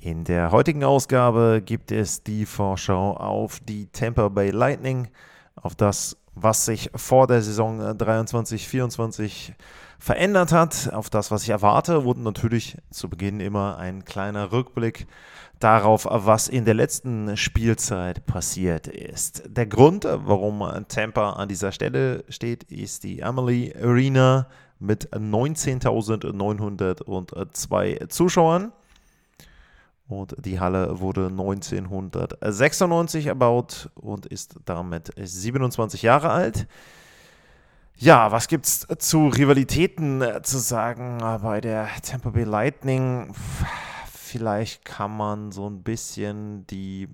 In der heutigen Ausgabe gibt es die Vorschau auf die Tampa Bay Lightning, auf das, was sich vor der Saison 23-24 verändert hat, auf das, was ich erwarte und natürlich zu Beginn immer ein kleiner Rückblick darauf, was in der letzten Spielzeit passiert ist. Der Grund, warum Tampa an dieser Stelle steht, ist die Emily Arena mit 19.902 Zuschauern. Und die Halle wurde 1996 erbaut und ist damit 27 Jahre alt. Ja, was gibt es zu Rivalitäten zu sagen bei der Tampa Bay Lightning? Vielleicht kann man so ein bisschen die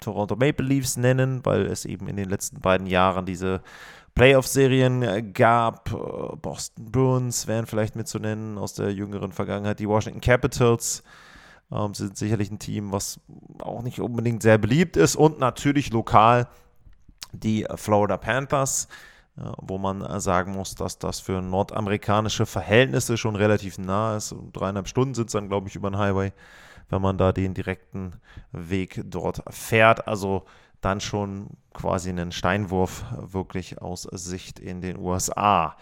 Toronto Maple Leafs nennen, weil es eben in den letzten beiden Jahren diese Playoff-Serien gab. Boston Bruins wären vielleicht mitzunennen aus der jüngeren Vergangenheit. Die Washington Capitals ähm, sind sicherlich ein Team, was auch nicht unbedingt sehr beliebt ist. Und natürlich lokal die Florida Panthers, äh, wo man äh, sagen muss, dass das für nordamerikanische Verhältnisse schon relativ nah ist. Dreieinhalb Stunden sind es dann, glaube ich, über den Highway, wenn man da den direkten Weg dort fährt. Also dann schon quasi einen Steinwurf wirklich aus Sicht in den USA.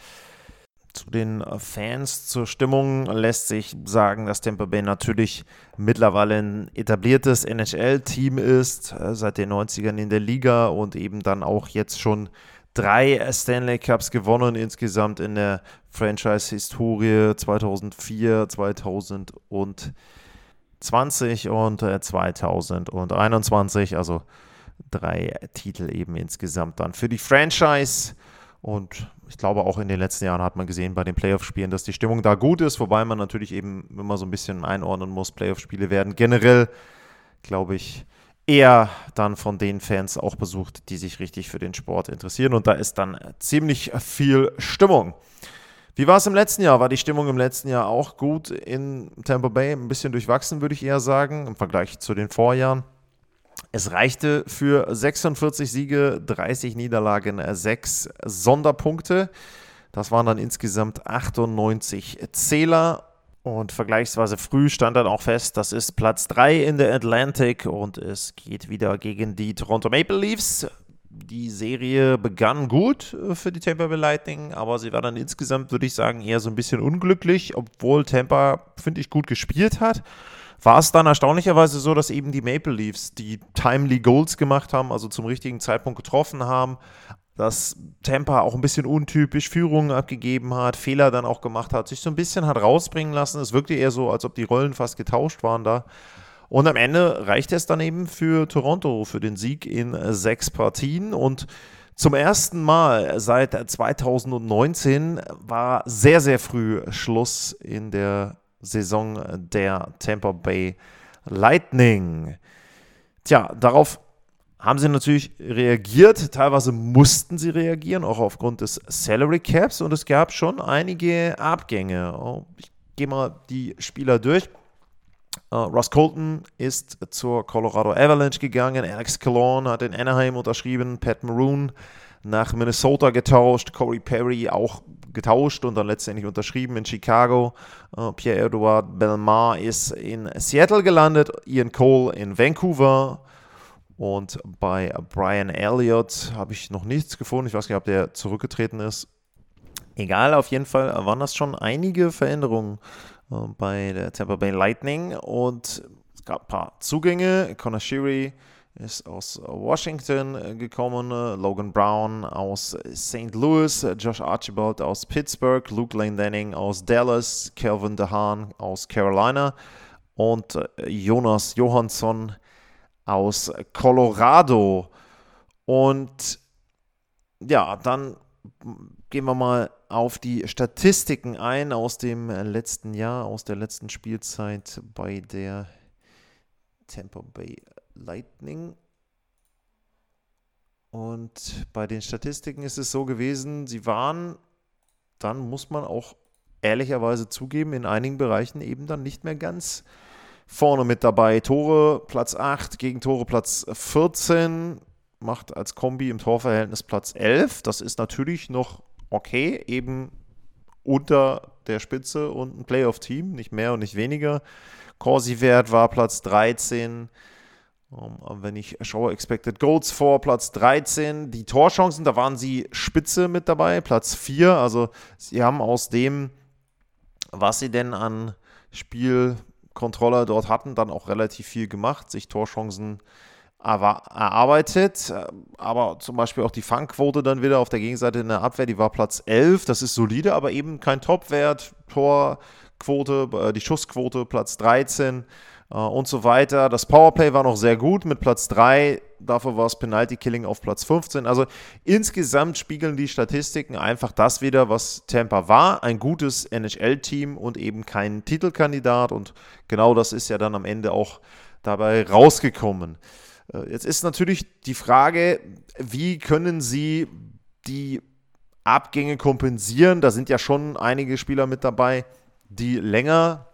Zu den äh, Fans, zur Stimmung lässt sich sagen, dass Tampa Bay natürlich mittlerweile ein etabliertes NHL-Team ist, äh, seit den 90ern in der Liga und eben dann auch jetzt schon drei Stanley Cups gewonnen insgesamt in der Franchise-Historie 2004, 2020 und 2021. Äh, also drei Titel eben insgesamt dann für die Franchise. Und ich glaube, auch in den letzten Jahren hat man gesehen bei den Playoff-Spielen, dass die Stimmung da gut ist, wobei man natürlich eben immer so ein bisschen einordnen muss. Playoff-Spiele werden generell, glaube ich, eher dann von den Fans auch besucht, die sich richtig für den Sport interessieren. Und da ist dann ziemlich viel Stimmung. Wie war es im letzten Jahr? War die Stimmung im letzten Jahr auch gut in Tampa Bay? Ein bisschen durchwachsen, würde ich eher sagen, im Vergleich zu den Vorjahren. Es reichte für 46 Siege, 30 Niederlagen, 6 Sonderpunkte. Das waren dann insgesamt 98 Zähler. Und vergleichsweise früh stand dann auch fest, das ist Platz 3 in der Atlantic und es geht wieder gegen die Toronto Maple Leafs. Die Serie begann gut für die Tampa Bay Lightning, aber sie war dann insgesamt, würde ich sagen, eher so ein bisschen unglücklich, obwohl Tampa, finde ich, gut gespielt hat war es dann erstaunlicherweise so, dass eben die Maple Leafs die timely Goals gemacht haben, also zum richtigen Zeitpunkt getroffen haben, dass Tampa auch ein bisschen untypisch Führungen abgegeben hat, Fehler dann auch gemacht hat, sich so ein bisschen hat rausbringen lassen. Es wirkte eher so, als ob die Rollen fast getauscht waren da. Und am Ende reichte es dann eben für Toronto für den Sieg in sechs Partien und zum ersten Mal seit 2019 war sehr, sehr früh Schluss in der Saison der Tampa Bay Lightning. Tja, darauf haben sie natürlich reagiert. Teilweise mussten sie reagieren, auch aufgrund des Salary Caps. Und es gab schon einige Abgänge. Oh, ich gehe mal die Spieler durch. Uh, Ross Colton ist zur Colorado Avalanche gegangen. Alex Cologne hat in Anaheim unterschrieben. Pat Maroon nach Minnesota getauscht. Corey Perry auch getauscht und dann letztendlich unterschrieben in Chicago. Uh, Pierre-Edouard Belmar ist in Seattle gelandet, Ian Cole in Vancouver. Und bei Brian Elliott habe ich noch nichts gefunden. Ich weiß nicht, ob der zurückgetreten ist. Egal, auf jeden Fall waren das schon einige Veränderungen bei der Tampa Bay Lightning. Und es gab ein paar Zugänge. Conor Shiri ist aus Washington äh, gekommen, äh, Logan Brown aus St. Louis, äh, Josh Archibald aus Pittsburgh, Luke Lane Denning aus Dallas, Calvin DeHaan aus Carolina und Jonas Johansson aus Colorado. Und ja, dann gehen wir mal auf die Statistiken ein aus dem letzten Jahr, aus der letzten Spielzeit bei der Tampa Bay Lightning. Und bei den Statistiken ist es so gewesen, sie waren, dann muss man auch ehrlicherweise zugeben, in einigen Bereichen eben dann nicht mehr ganz vorne mit dabei. Tore Platz 8, gegen Tore Platz 14, macht als Kombi im Torverhältnis Platz 11. Das ist natürlich noch okay, eben unter der Spitze und ein Playoff-Team, nicht mehr und nicht weniger. Corsi-Wert war Platz 13. Um, ähm, wenn ich schaue, Expected Goals vor Platz 13. Die Torchancen, da waren sie spitze mit dabei, Platz 4. Also sie haben aus dem, was sie denn an Spielkontrolle dort hatten, dann auch relativ viel gemacht, sich Torchancen erarbeitet. Aber zum Beispiel auch die Fangquote dann wieder auf der Gegenseite in der Abwehr, die war Platz 11. Das ist solide, aber eben kein Topwert. Torquote, äh, die Schussquote Platz 13 äh, und so weiter. Das Powerplay war noch sehr gut mit Platz 3. Dafür war es Penalty Killing auf Platz 15. Also insgesamt spiegeln die Statistiken einfach das wieder, was Tampa war. Ein gutes NHL-Team und eben kein Titelkandidat. Und genau das ist ja dann am Ende auch dabei rausgekommen. Äh, jetzt ist natürlich die Frage, wie können Sie die Abgänge kompensieren? Da sind ja schon einige Spieler mit dabei, die länger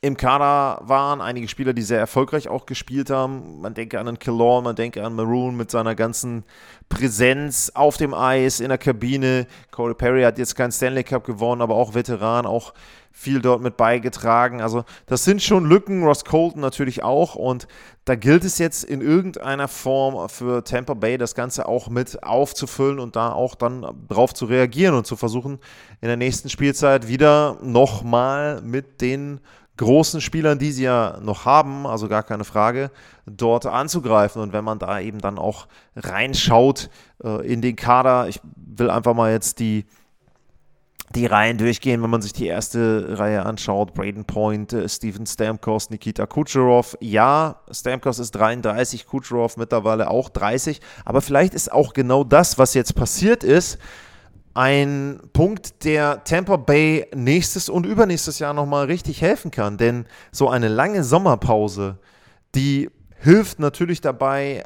im Kader waren, einige Spieler, die sehr erfolgreich auch gespielt haben. Man denke an einen Killorn, man denke an Maroon mit seiner ganzen Präsenz auf dem Eis, in der Kabine. Corey Perry hat jetzt keinen Stanley Cup gewonnen, aber auch Veteran, auch viel dort mit beigetragen. Also das sind schon Lücken, Ross Colton natürlich auch. Und da gilt es jetzt in irgendeiner Form für Tampa Bay das Ganze auch mit aufzufüllen und da auch dann drauf zu reagieren und zu versuchen, in der nächsten Spielzeit wieder nochmal mit den großen Spielern, die sie ja noch haben, also gar keine Frage, dort anzugreifen. Und wenn man da eben dann auch reinschaut äh, in den Kader, ich will einfach mal jetzt die, die Reihen durchgehen, wenn man sich die erste Reihe anschaut. Braden Point, äh, Steven Stamkos, Nikita Kucherov. Ja, Stamkos ist 33, Kucherov mittlerweile auch 30. Aber vielleicht ist auch genau das, was jetzt passiert ist, ein Punkt, der Tampa Bay nächstes und übernächstes Jahr nochmal richtig helfen kann. Denn so eine lange Sommerpause, die hilft natürlich dabei,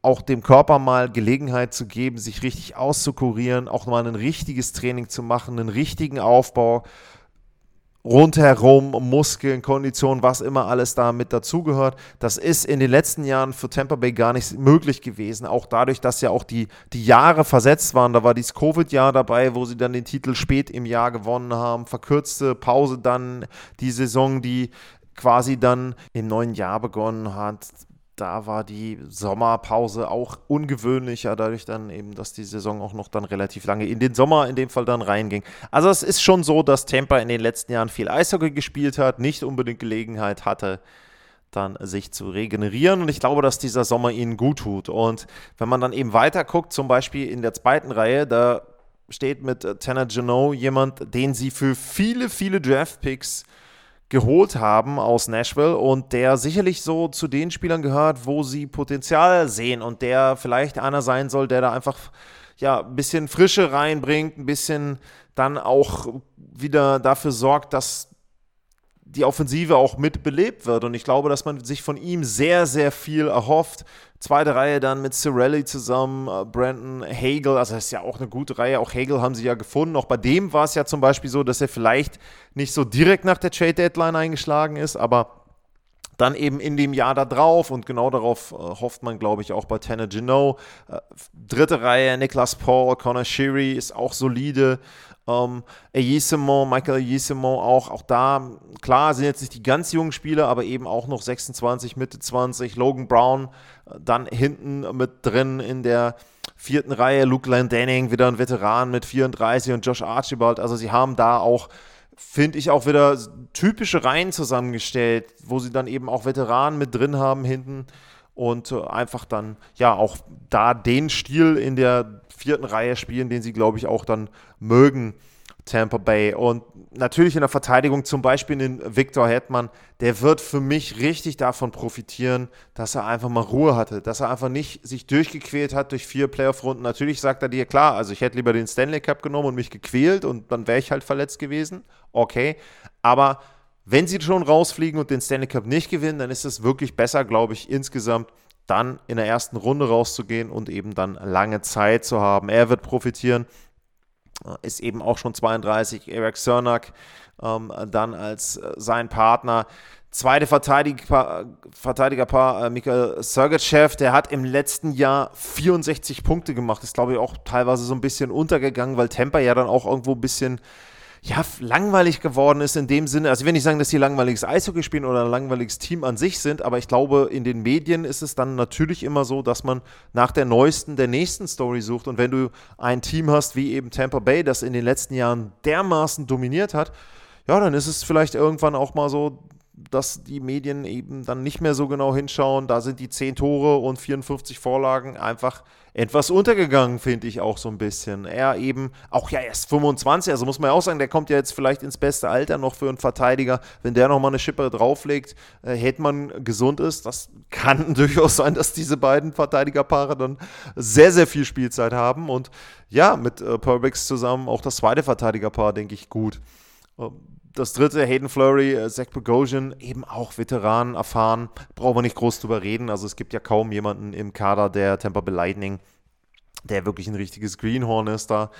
auch dem Körper mal Gelegenheit zu geben, sich richtig auszukurieren, auch mal ein richtiges Training zu machen, einen richtigen Aufbau rundherum, Muskeln, Kondition, was immer alles da mit dazugehört. Das ist in den letzten Jahren für Tampa Bay gar nicht möglich gewesen. Auch dadurch, dass ja auch die, die Jahre versetzt waren. Da war dieses Covid-Jahr dabei, wo sie dann den Titel spät im Jahr gewonnen haben. Verkürzte Pause dann die Saison, die quasi dann im neuen Jahr begonnen hat da war die Sommerpause auch ungewöhnlicher, dadurch dann eben, dass die Saison auch noch dann relativ lange in den Sommer in dem Fall dann reinging. Also es ist schon so, dass Tampa in den letzten Jahren viel Eishockey gespielt hat, nicht unbedingt Gelegenheit hatte, dann sich zu regenerieren. Und ich glaube, dass dieser Sommer ihnen gut tut. Und wenn man dann eben weiter guckt, zum Beispiel in der zweiten Reihe, da steht mit Tanner Janot jemand, den sie für viele, viele Draft-Picks geholt haben aus Nashville und der sicherlich so zu den Spielern gehört, wo sie Potenzial sehen und der vielleicht einer sein soll, der da einfach ja ein bisschen Frische reinbringt, ein bisschen dann auch wieder dafür sorgt, dass die Offensive auch mitbelebt wird. Und ich glaube, dass man sich von ihm sehr, sehr viel erhofft. Zweite Reihe dann mit Cirelli zusammen, äh, Brandon Hagel, also das ist ja auch eine gute Reihe. Auch Hagel haben sie ja gefunden. Auch bei dem war es ja zum Beispiel so, dass er vielleicht nicht so direkt nach der Trade Deadline eingeschlagen ist, aber dann eben in dem Jahr da drauf und genau darauf äh, hofft man, glaube ich, auch bei Tanner Gino. Äh, dritte Reihe, Niklas Paul, Connor Sheary ist auch solide. Ähm, Eyisemon, Michael Eyisemon auch, auch da, klar, sind jetzt nicht die ganz jungen Spieler, aber eben auch noch 26, Mitte 20. Logan Brown äh, dann hinten mit drin in der vierten Reihe. Luke Landanning, wieder ein Veteran mit 34 und Josh Archibald. Also sie haben da auch finde ich auch wieder typische Reihen zusammengestellt, wo sie dann eben auch Veteranen mit drin haben hinten und äh, einfach dann ja auch da den Stil in der vierten Reihe spielen, den sie, glaube ich, auch dann mögen, Tampa Bay. Und natürlich in der Verteidigung zum Beispiel den Victor Hetman, der wird für mich richtig davon profitieren, dass er einfach mal Ruhe hatte, dass er einfach nicht sich durchgequält hat durch vier Playoff-Runden. Natürlich sagt er dir, klar, also ich hätte lieber den Stanley Cup genommen und mich gequält und dann wäre ich halt verletzt gewesen. Okay, aber wenn sie schon rausfliegen und den Stanley Cup nicht gewinnen, dann ist es wirklich besser, glaube ich, insgesamt dann in der ersten Runde rauszugehen und eben dann lange Zeit zu haben. Er wird profitieren, ist eben auch schon 32, Eric Cernak ähm, dann als äh, sein Partner. Zweite Verteidiger, Verteidigerpaar, äh, Mikhail Sergachev, der hat im letzten Jahr 64 Punkte gemacht. Ist, glaube ich, auch teilweise so ein bisschen untergegangen, weil Tampa ja dann auch irgendwo ein bisschen ja, langweilig geworden ist in dem Sinne. Also ich will nicht sagen, dass sie langweiliges Eishockey spielen oder ein langweiliges Team an sich sind, aber ich glaube, in den Medien ist es dann natürlich immer so, dass man nach der neuesten, der nächsten Story sucht. Und wenn du ein Team hast wie eben Tampa Bay, das in den letzten Jahren dermaßen dominiert hat, ja, dann ist es vielleicht irgendwann auch mal so, dass die Medien eben dann nicht mehr so genau hinschauen. Da sind die 10 Tore und 54 Vorlagen einfach etwas untergegangen, finde ich auch so ein bisschen. Er eben, auch ja erst 25, also muss man ja auch sagen, der kommt ja jetzt vielleicht ins beste Alter noch für einen Verteidiger. Wenn der nochmal eine Schippe drauflegt, äh, Hetman gesund ist, das kann durchaus sein, dass diese beiden Verteidigerpaare dann sehr, sehr viel Spielzeit haben. Und ja, mit äh, Perbix zusammen auch das zweite Verteidigerpaar, denke ich, gut. Ähm, das dritte, Hayden Flurry, äh, Zach Bogosian, eben auch Veteran, erfahren, brauchen wir nicht groß drüber reden. Also es gibt ja kaum jemanden im Kader der Tampa Bay Lightning, der wirklich ein richtiges Greenhorn ist da.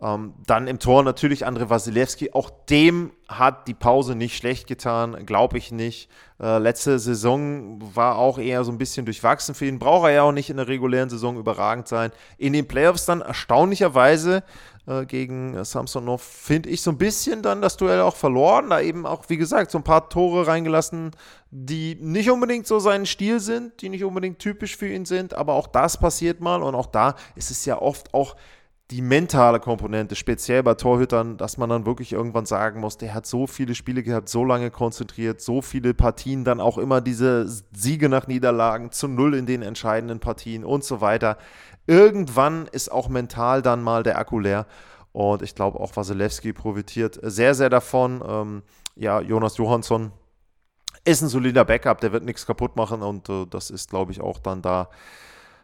Ähm, dann im Tor natürlich André Wasilewski. Auch dem hat die Pause nicht schlecht getan, glaube ich nicht. Äh, letzte Saison war auch eher so ein bisschen durchwachsen für ihn. Braucht er ja auch nicht in der regulären Saison überragend sein. In den Playoffs dann erstaunlicherweise äh, gegen Samsonov, finde ich so ein bisschen dann das Duell auch verloren. Da eben auch, wie gesagt, so ein paar Tore reingelassen, die nicht unbedingt so sein Stil sind, die nicht unbedingt typisch für ihn sind. Aber auch das passiert mal und auch da ist es ja oft auch die mentale Komponente, speziell bei Torhütern, dass man dann wirklich irgendwann sagen muss, der hat so viele Spiele gehabt, so lange konzentriert, so viele Partien, dann auch immer diese Siege nach Niederlagen zu Null in den entscheidenden Partien und so weiter. Irgendwann ist auch mental dann mal der Akku leer. Und ich glaube auch Wasilewski profitiert sehr, sehr davon. Ähm, ja, Jonas Johansson ist ein solider Backup, der wird nichts kaputt machen und äh, das ist, glaube ich, auch dann da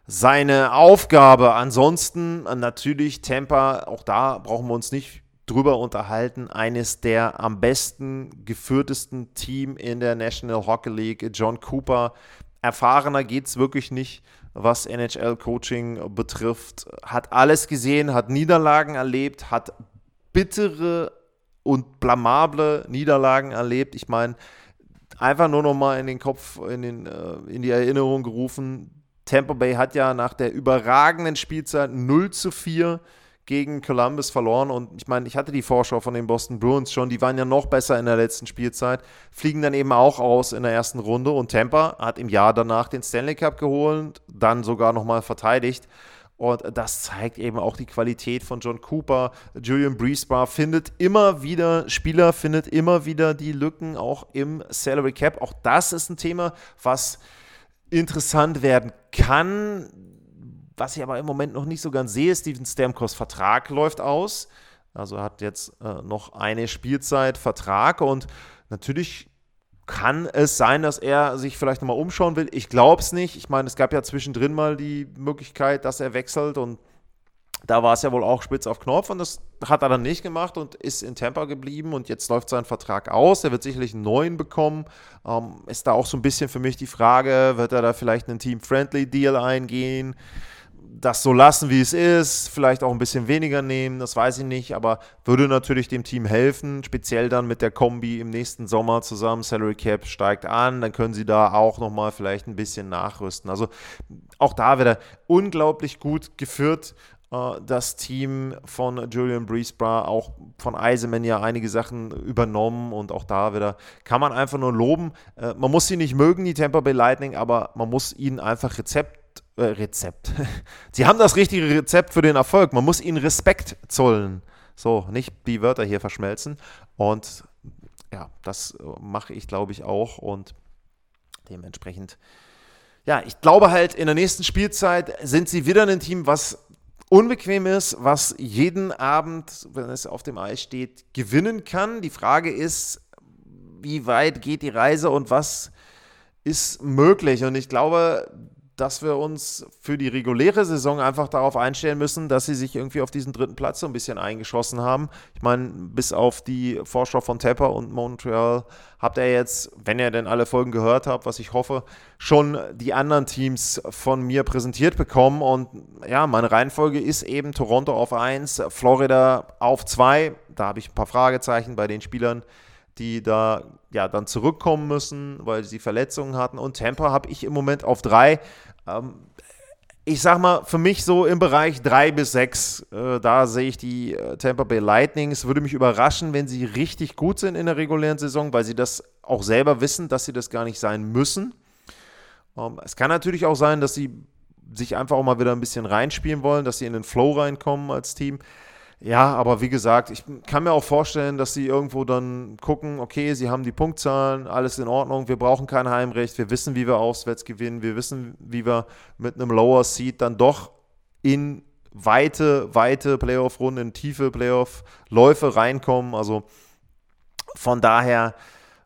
seine Aufgabe. Ansonsten äh, natürlich Tampa, auch da brauchen wir uns nicht drüber unterhalten. Eines der am besten geführtesten Team in der National Hockey League. John Cooper, erfahrener geht es wirklich nicht was NHL-Coaching betrifft. Hat alles gesehen, hat Niederlagen erlebt, hat bittere und blamable Niederlagen erlebt. Ich meine, einfach nur noch mal in den Kopf, in, den, äh, in die Erinnerung gerufen. Tampa Bay hat ja nach der überragenden Spielzeit 0 zu 4 gegen Columbus verloren. Und ich meine, ich hatte die Vorschau von den Boston Bruins schon, die waren ja noch besser in der letzten Spielzeit, fliegen dann eben auch aus in der ersten Runde. Und Tampa hat im Jahr danach den Stanley Cup geholt, dann sogar nochmal verteidigt. Und das zeigt eben auch die Qualität von John Cooper. Julian Breesbar findet immer wieder Spieler, findet immer wieder die Lücken auch im Salary Cap. Auch das ist ein Thema, was interessant werden kann was ich aber im Moment noch nicht so ganz sehe, Steven Stamkos Vertrag läuft aus. Also hat jetzt äh, noch eine Spielzeit Vertrag und natürlich kann es sein, dass er sich vielleicht nochmal umschauen will. Ich glaube es nicht. Ich meine, es gab ja zwischendrin mal die Möglichkeit, dass er wechselt und da war es ja wohl auch spitz auf Knopf und das hat er dann nicht gemacht und ist in Tampa geblieben und jetzt läuft sein Vertrag aus. Er wird sicherlich einen neuen bekommen. Ähm, ist da auch so ein bisschen für mich die Frage, wird er da vielleicht einen Team-Friendly-Deal eingehen? Das so lassen, wie es ist, vielleicht auch ein bisschen weniger nehmen, das weiß ich nicht, aber würde natürlich dem Team helfen, speziell dann mit der Kombi im nächsten Sommer zusammen. Salary Cap steigt an, dann können sie da auch nochmal vielleicht ein bisschen nachrüsten. Also auch da wieder unglaublich gut geführt. Uh, das Team von Julian Breesbra, auch von Eiseman ja einige Sachen übernommen und auch da wieder kann man einfach nur loben. Uh, man muss sie nicht mögen, die Tampa Bay Lightning, aber man muss ihnen einfach Rezept äh, Rezept. Sie haben das richtige Rezept für den Erfolg. Man muss ihnen Respekt zollen. So, nicht die Wörter hier verschmelzen. Und ja, das äh, mache ich, glaube ich, auch. Und dementsprechend, ja, ich glaube halt, in der nächsten Spielzeit sind sie wieder ein Team, was unbequem ist, was jeden Abend, wenn es auf dem Eis steht, gewinnen kann. Die Frage ist, wie weit geht die Reise und was ist möglich? Und ich glaube, dass wir uns für die reguläre Saison einfach darauf einstellen müssen, dass sie sich irgendwie auf diesen dritten Platz so ein bisschen eingeschossen haben. Ich meine, bis auf die Vorschau von Tampa und Montreal habt ihr jetzt, wenn ihr denn alle Folgen gehört habt, was ich hoffe, schon die anderen Teams von mir präsentiert bekommen. Und ja, meine Reihenfolge ist eben Toronto auf 1, Florida auf 2. Da habe ich ein paar Fragezeichen bei den Spielern, die da ja dann zurückkommen müssen, weil sie Verletzungen hatten. Und Tampa habe ich im Moment auf 3. Ähm, ich sag mal, für mich so im Bereich 3 bis 6, äh, da sehe ich die äh, Tampa Bay Lightning. Es würde mich überraschen, wenn sie richtig gut sind in der regulären Saison, weil sie das auch selber wissen, dass sie das gar nicht sein müssen. Ähm, es kann natürlich auch sein, dass sie sich einfach auch mal wieder ein bisschen reinspielen wollen, dass sie in den Flow reinkommen als Team. Ja, aber wie gesagt, ich kann mir auch vorstellen, dass sie irgendwo dann gucken, okay, sie haben die Punktzahlen, alles in Ordnung, wir brauchen kein Heimrecht, wir wissen, wie wir auswärts gewinnen, wir wissen, wie wir mit einem Lower Seed dann doch in weite, weite Playoff-Runden, in tiefe Playoff-Läufe reinkommen. Also von daher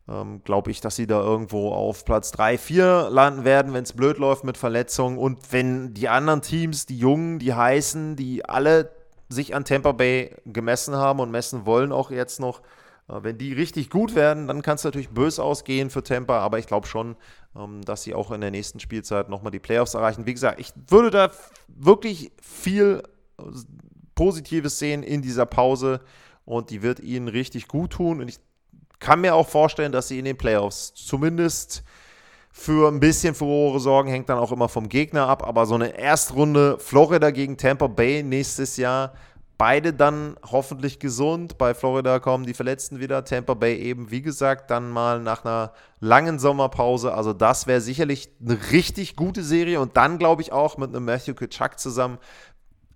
ähm, glaube ich, dass sie da irgendwo auf Platz 3, 4 landen werden, wenn es blöd läuft mit Verletzungen und wenn die anderen Teams, die Jungen, die Heißen, die alle sich an Tampa Bay gemessen haben und messen wollen auch jetzt noch. Äh, wenn die richtig gut werden, dann kann es natürlich böse ausgehen für Tampa, aber ich glaube schon, ähm, dass sie auch in der nächsten Spielzeit nochmal die Playoffs erreichen. Wie gesagt, ich würde da wirklich viel äh, Positives sehen in dieser Pause und die wird ihnen richtig gut tun. Und ich kann mir auch vorstellen, dass sie in den Playoffs zumindest für ein bisschen Furore sorgen, hängt dann auch immer vom Gegner ab. Aber so eine Erstrunde Florida gegen Tampa Bay nächstes Jahr, beide dann hoffentlich gesund. Bei Florida kommen die Verletzten wieder. Tampa Bay eben, wie gesagt, dann mal nach einer langen Sommerpause. Also das wäre sicherlich eine richtig gute Serie. Und dann glaube ich auch mit einem Matthew Kitschak zusammen.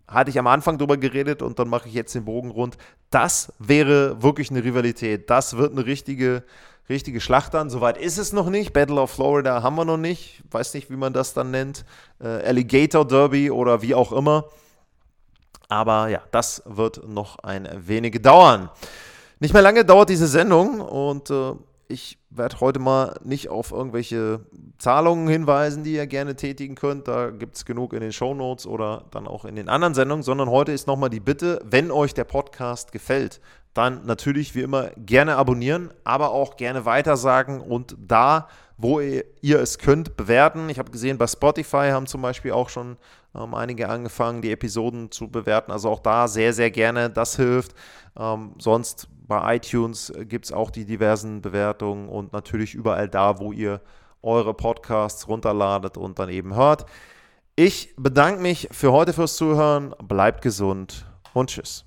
Hatte ich am Anfang drüber geredet und dann mache ich jetzt den Bogen rund. Das wäre wirklich eine Rivalität. Das wird eine richtige richtige Schlacht an. Soweit ist es noch nicht. Battle of Florida haben wir noch nicht. Weiß nicht, wie man das dann nennt. Äh, Alligator Derby oder wie auch immer. Aber ja, das wird noch ein wenig dauern. Nicht mehr lange dauert diese Sendung und äh, ich werde heute mal nicht auf irgendwelche Zahlungen hinweisen, die ihr gerne tätigen könnt. Da gibt es genug in den Show Notes oder dann auch in den anderen Sendungen, sondern heute ist nochmal die Bitte, wenn euch der Podcast gefällt, dann natürlich wie immer gerne abonnieren, aber auch gerne weitersagen und da, wo ihr, es könnt, bewerten. Ich habe gesehen, bei Spotify haben zum Beispiel auch schon ähm, einige angefangen, die Episoden zu bewerten. Also auch da sehr, sehr gerne. Das hilft. Ähm, sonst bei iTunes gibt es auch die diversen Bewertungen und natürlich überall da, wo ihr eure Podcasts runterladet und dann eben hört. Ich bedanke mich für heute fürs Zuhören. Bleibt gesund und tschüss.